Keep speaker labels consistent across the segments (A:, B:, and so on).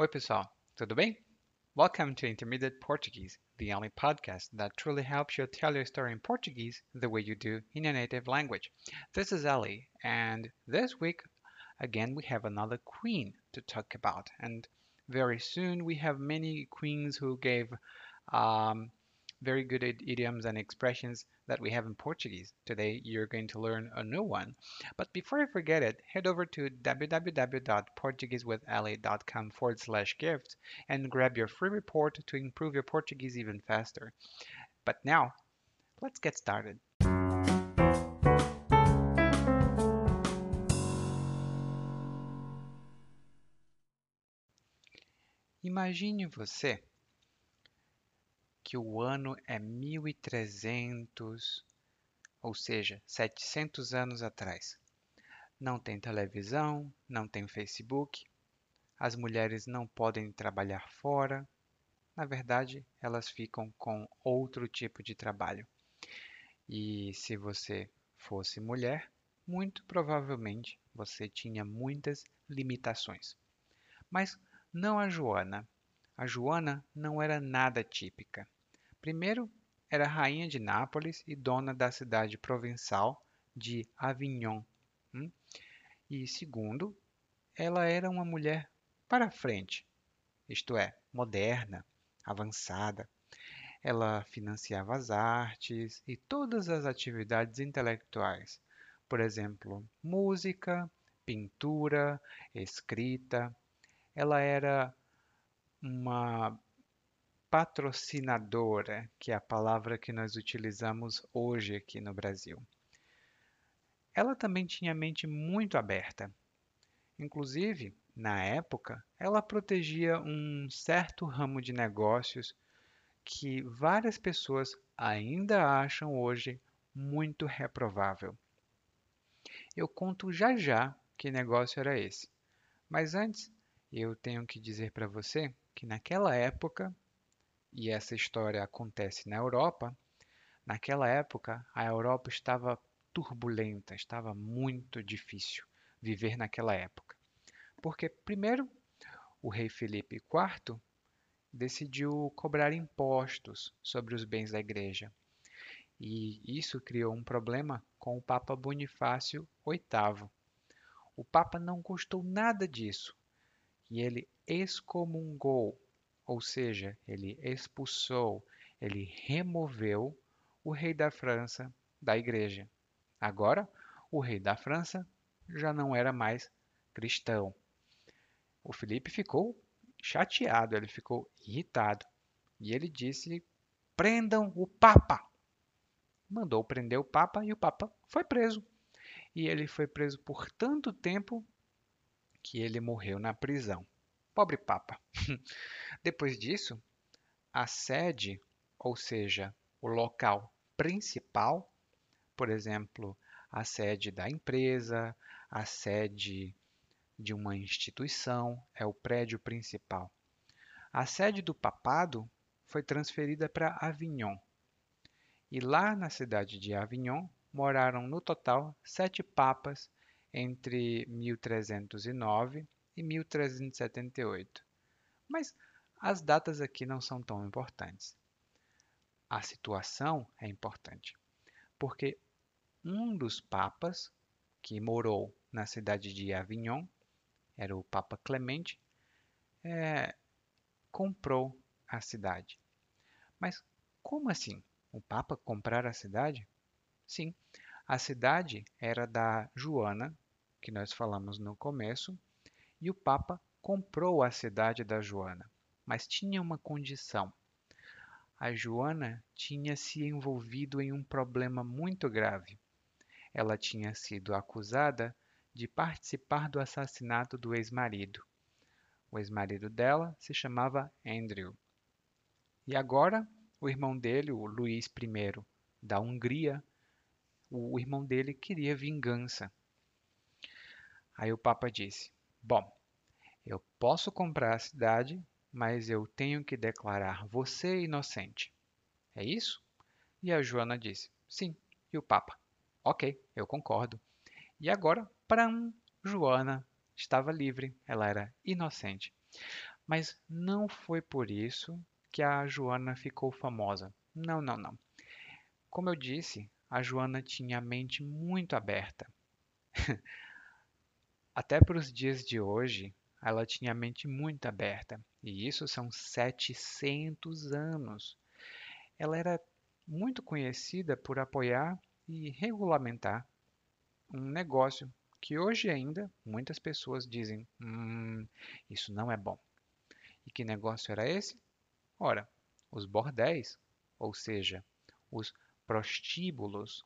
A: Oi, pessoal, tudo bem? Welcome to Intermediate Portuguese, the only podcast that truly helps you tell your story in Portuguese the way you do in your native language. This is Ali, and this week, again, we have another queen to talk about. And very soon, we have many queens who gave um, very good idioms and expressions that we have in Portuguese. Today, you're going to learn a new one. But before I forget it, head over to www.portuguesewithali.com forward slash gift and grab your free report to improve your Portuguese even faster. But now, let's get started. Imagine você que o ano é 1300, ou seja, 700 anos atrás. Não tem televisão, não tem Facebook, as mulheres não podem trabalhar fora. Na verdade, elas ficam com outro tipo de trabalho. E se você fosse mulher, muito provavelmente você tinha muitas limitações. Mas não a Joana. A Joana não era nada típica. Primeiro, era rainha de Nápoles e dona da cidade provençal de Avignon. Hum? E segundo, ela era uma mulher para frente, isto é, moderna, avançada. Ela financiava as artes e todas as atividades intelectuais, por exemplo, música, pintura, escrita. Ela era uma patrocinadora, que é a palavra que nós utilizamos hoje aqui no Brasil. Ela também tinha a mente muito aberta. Inclusive, na época, ela protegia um certo ramo de negócios que várias pessoas ainda acham hoje muito reprovável. Eu conto já já que negócio era esse. Mas antes, eu tenho que dizer para você que naquela época e essa história acontece na Europa, naquela época a Europa estava turbulenta, estava muito difícil viver naquela época. Porque, primeiro, o rei Felipe IV decidiu cobrar impostos sobre os bens da igreja. E isso criou um problema com o Papa Bonifácio VIII. O Papa não gostou nada disso e ele excomungou ou seja, ele expulsou, ele removeu o rei da França da igreja. Agora, o rei da França já não era mais cristão. O Felipe ficou chateado, ele ficou irritado e ele disse: prendam o Papa. Mandou prender o Papa e o Papa foi preso. E ele foi preso por tanto tempo que ele morreu na prisão. Pobre Papa. Depois disso, a sede, ou seja, o local principal, por exemplo, a sede da empresa, a sede de uma instituição, é o prédio principal. A sede do papado foi transferida para Avignon. E lá na cidade de Avignon moraram no total sete papas entre 1309 e 1378. Mas as datas aqui não são tão importantes. A situação é importante, porque um dos papas que morou na cidade de Avignon, era o Papa Clemente, é, comprou a cidade. Mas como assim? O Papa comprar a cidade? Sim, a cidade era da Joana, que nós falamos no começo, e o Papa comprou a cidade da Joana, mas tinha uma condição. A Joana tinha se envolvido em um problema muito grave. Ela tinha sido acusada de participar do assassinato do ex-marido. O ex-marido dela se chamava Andrew. E agora, o irmão dele, o Luís I da Hungria, o irmão dele queria vingança. Aí o Papa disse: Bom, eu posso comprar a cidade, mas eu tenho que declarar você inocente. É isso? E a Joana disse: Sim. E o Papa? Ok, eu concordo. E agora, para um, Joana estava livre, ela era inocente. Mas não foi por isso que a Joana ficou famosa. Não, não, não. Como eu disse, a Joana tinha a mente muito aberta. Até para os dias de hoje, ela tinha a mente muito aberta. E isso são 700 anos. Ela era muito conhecida por apoiar e regulamentar um negócio que hoje ainda muitas pessoas dizem: hum, isso não é bom. E que negócio era esse? Ora, os bordéis, ou seja, os prostíbulos.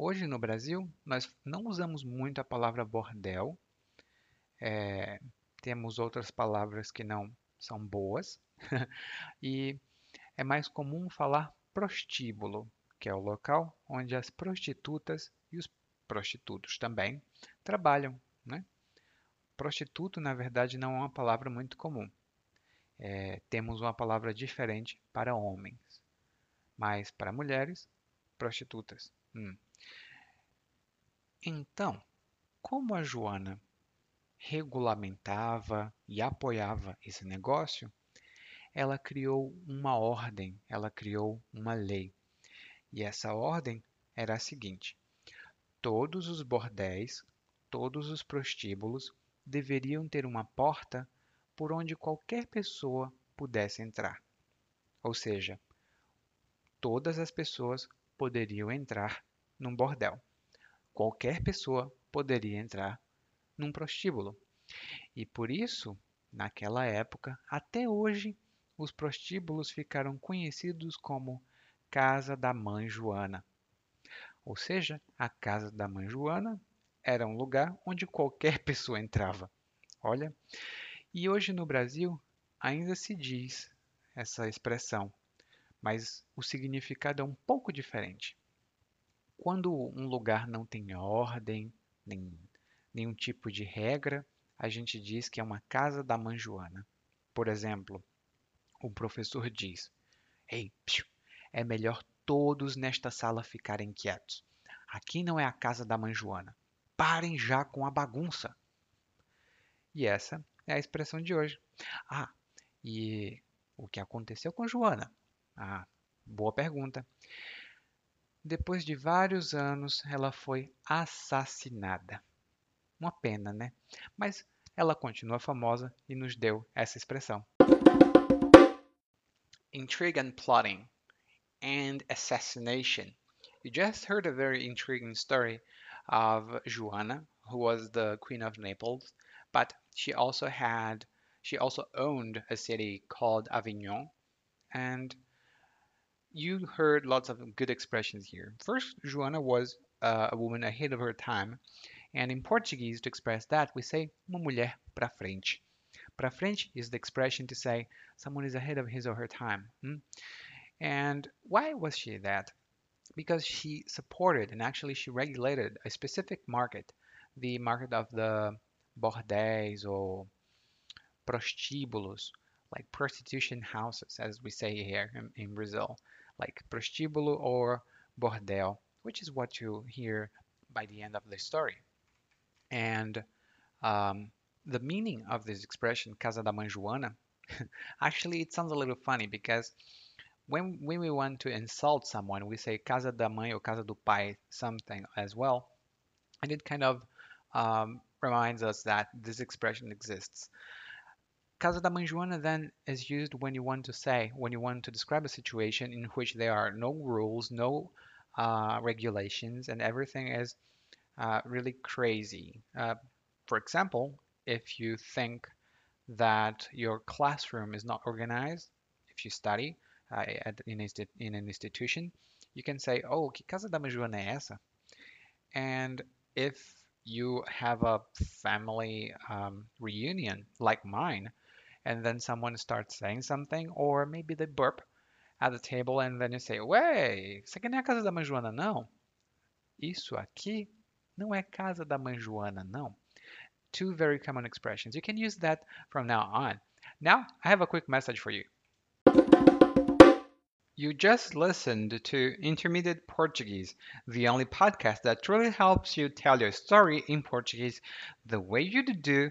A: Hoje no Brasil, nós não usamos muito a palavra bordel. É, temos outras palavras que não são boas. e é mais comum falar prostíbulo, que é o local onde as prostitutas e os prostitutos também trabalham. Né? Prostituto, na verdade, não é uma palavra muito comum. É, temos uma palavra diferente para homens mas para mulheres, prostitutas. Hum. Então, como a Joana regulamentava e apoiava esse negócio, ela criou uma ordem, ela criou uma lei. E essa ordem era a seguinte: todos os bordéis, todos os prostíbulos deveriam ter uma porta por onde qualquer pessoa pudesse entrar. Ou seja, todas as pessoas poderiam entrar num bordel. Qualquer pessoa poderia entrar num prostíbulo. E por isso, naquela época, até hoje, os prostíbulos ficaram conhecidos como Casa da Mãe Joana. Ou seja, a Casa da Mãe Joana era um lugar onde qualquer pessoa entrava. Olha, e hoje no Brasil ainda se diz essa expressão mas o significado é um pouco diferente. Quando um lugar não tem ordem, nem nenhum tipo de regra, a gente diz que é uma casa da manjoana. Por exemplo, o professor diz: Ei, psiu, é melhor todos nesta sala ficarem quietos. Aqui não é a casa da manjoana. Parem já com a bagunça. E essa é a expressão de hoje. Ah, e o que aconteceu com Joana? Ah, boa pergunta. Depois de vários anos, ela foi assassinada. Uma pena, né? Mas ela continua famosa e nos deu essa expressão. Intrigue and plotting and assassination. You just heard a very intriguing story of Joanna, who was the queen of Naples, but she also had she also owned a city called Avignon and you heard lots of good expressions here. First, Joana was uh, a woman ahead of her time, and in Portuguese, to express that, we say uma mulher para frente. Para frente is the expression to say someone is ahead of his or her time. Hmm? And why was she that? Because she supported and actually she regulated a specific market, the market of the bordéis or prostíbulos, like prostitution houses, as we say here in, in Brazil like prostíbulo or bordel, which is what you hear by the end of the story. And um, the meaning of this expression, casa da mãe Joana, actually it sounds a little funny because when, when we want to insult someone, we say casa da mãe or casa do pai, something as well. And it kind of um, reminds us that this expression exists. Casa da Mãe Joana then is used when you want to say, when you want to describe a situation in which there are no rules, no uh, regulations, and everything is uh, really crazy. Uh, for example, if you think that your classroom is not organized, if you study uh, at, in, in, an institution, you can say, oh, que casa da Mãe Joana é essa? And if you have a family um, reunion like mine, and then someone starts saying something, or maybe they burp at the table and then you say, Ué, isso aqui não é a casa da mãe Joana, não. Isso aqui não é casa da mãe Joana, não. Two very common expressions. You can use that from now on. Now, I have a quick message for you. You just listened to Intermediate Portuguese, the only podcast that truly helps you tell your story in Portuguese the way you do